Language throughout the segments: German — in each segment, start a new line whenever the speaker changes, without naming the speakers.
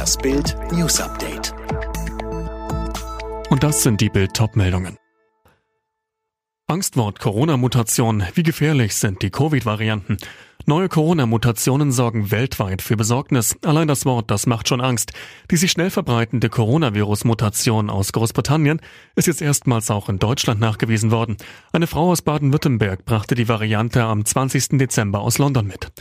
Das Bild News Update.
Und das sind die Bild meldungen Angstwort Corona-Mutation. Wie gefährlich sind die Covid-Varianten? Neue Corona-Mutationen sorgen weltweit für Besorgnis. Allein das Wort, das macht schon Angst. Die sich schnell verbreitende Coronavirus-Mutation aus Großbritannien ist jetzt erstmals auch in Deutschland nachgewiesen worden. Eine Frau aus Baden-Württemberg brachte die Variante am 20. Dezember aus London mit.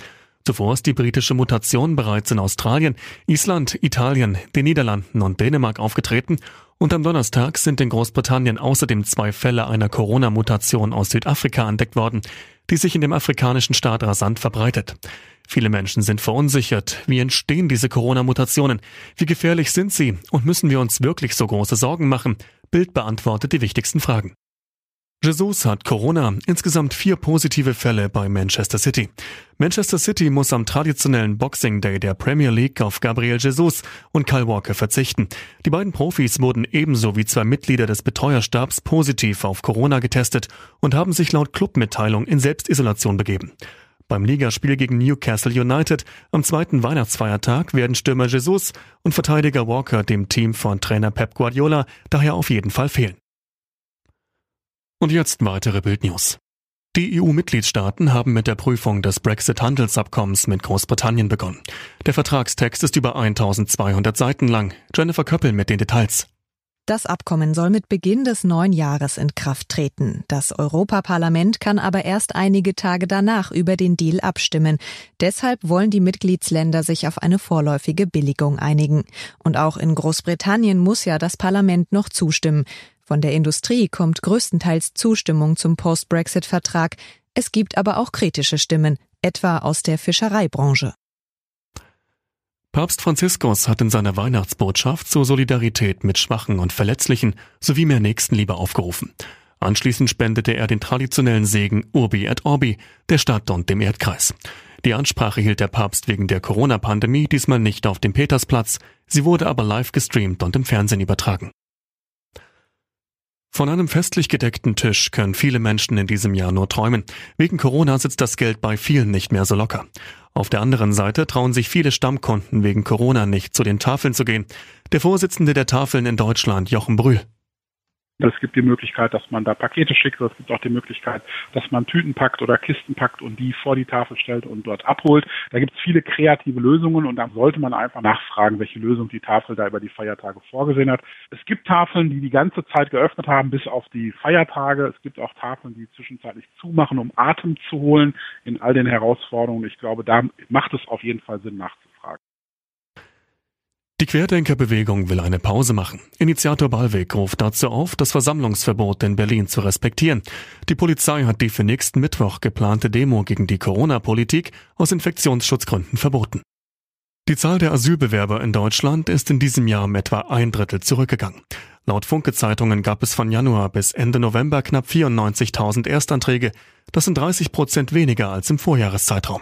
Zuvor ist die britische Mutation bereits in Australien, Island, Italien, den Niederlanden und Dänemark aufgetreten und am Donnerstag sind in Großbritannien außerdem zwei Fälle einer Corona-Mutation aus Südafrika entdeckt worden, die sich in dem afrikanischen Staat rasant verbreitet. Viele Menschen sind verunsichert. Wie entstehen diese Corona-Mutationen? Wie gefährlich sind sie? Und müssen wir uns wirklich so große Sorgen machen? Bild beantwortet die wichtigsten Fragen. Jesus hat Corona, insgesamt vier positive Fälle bei Manchester City. Manchester City muss am traditionellen Boxing Day der Premier League auf Gabriel Jesus und Kyle Walker verzichten. Die beiden Profis wurden ebenso wie zwei Mitglieder des Betreuerstabs positiv auf Corona getestet und haben sich laut Clubmitteilung in Selbstisolation begeben. Beim Ligaspiel gegen Newcastle United am zweiten Weihnachtsfeiertag werden Stürmer Jesus und Verteidiger Walker dem Team von Trainer Pep Guardiola daher auf jeden Fall fehlen. Und jetzt weitere Bildnews. Die EU-Mitgliedstaaten haben mit der Prüfung des Brexit-Handelsabkommens mit Großbritannien begonnen. Der Vertragstext ist über 1200 Seiten lang. Jennifer Köppel mit den Details.
Das Abkommen soll mit Beginn des neuen Jahres in Kraft treten. Das Europaparlament kann aber erst einige Tage danach über den Deal abstimmen. Deshalb wollen die Mitgliedsländer sich auf eine vorläufige Billigung einigen. Und auch in Großbritannien muss ja das Parlament noch zustimmen. Von der Industrie kommt größtenteils Zustimmung zum Post-Brexit-Vertrag. Es gibt aber auch kritische Stimmen, etwa aus der Fischereibranche.
Papst Franziskus hat in seiner Weihnachtsbotschaft zur Solidarität mit Schwachen und Verletzlichen sowie mehr Nächstenliebe aufgerufen. Anschließend spendete er den traditionellen Segen Urbi et Orbi der Stadt und dem Erdkreis. Die Ansprache hielt der Papst wegen der Corona-Pandemie diesmal nicht auf dem Petersplatz, sie wurde aber live gestreamt und im Fernsehen übertragen. Von einem festlich gedeckten Tisch können viele Menschen in diesem Jahr nur träumen. Wegen Corona sitzt das Geld bei vielen nicht mehr so locker. Auf der anderen Seite trauen sich viele Stammkunden wegen Corona nicht zu den Tafeln zu gehen. Der Vorsitzende der Tafeln in Deutschland, Jochen Brühl.
Es gibt die Möglichkeit, dass man da Pakete schickt. Es gibt auch die Möglichkeit, dass man Tüten packt oder Kisten packt und die vor die Tafel stellt und dort abholt. Da gibt es viele kreative Lösungen und da sollte man einfach nachfragen, welche Lösung die Tafel da über die Feiertage vorgesehen hat. Es gibt Tafeln, die die ganze Zeit geöffnet haben, bis auf die Feiertage. Es gibt auch Tafeln, die zwischenzeitlich zumachen, um Atem zu holen in all den Herausforderungen. Ich glaube, da macht es auf jeden Fall Sinn nachzufragen.
Die Querdenkerbewegung will eine Pause machen. Initiator Ballweg ruft dazu auf, das Versammlungsverbot in Berlin zu respektieren. Die Polizei hat die für nächsten Mittwoch geplante Demo gegen die Corona-Politik aus Infektionsschutzgründen verboten. Die Zahl der Asylbewerber in Deutschland ist in diesem Jahr um etwa ein Drittel zurückgegangen. Laut Funke-Zeitungen gab es von Januar bis Ende November knapp 94.000 Erstanträge. Das sind 30 Prozent weniger als im Vorjahreszeitraum.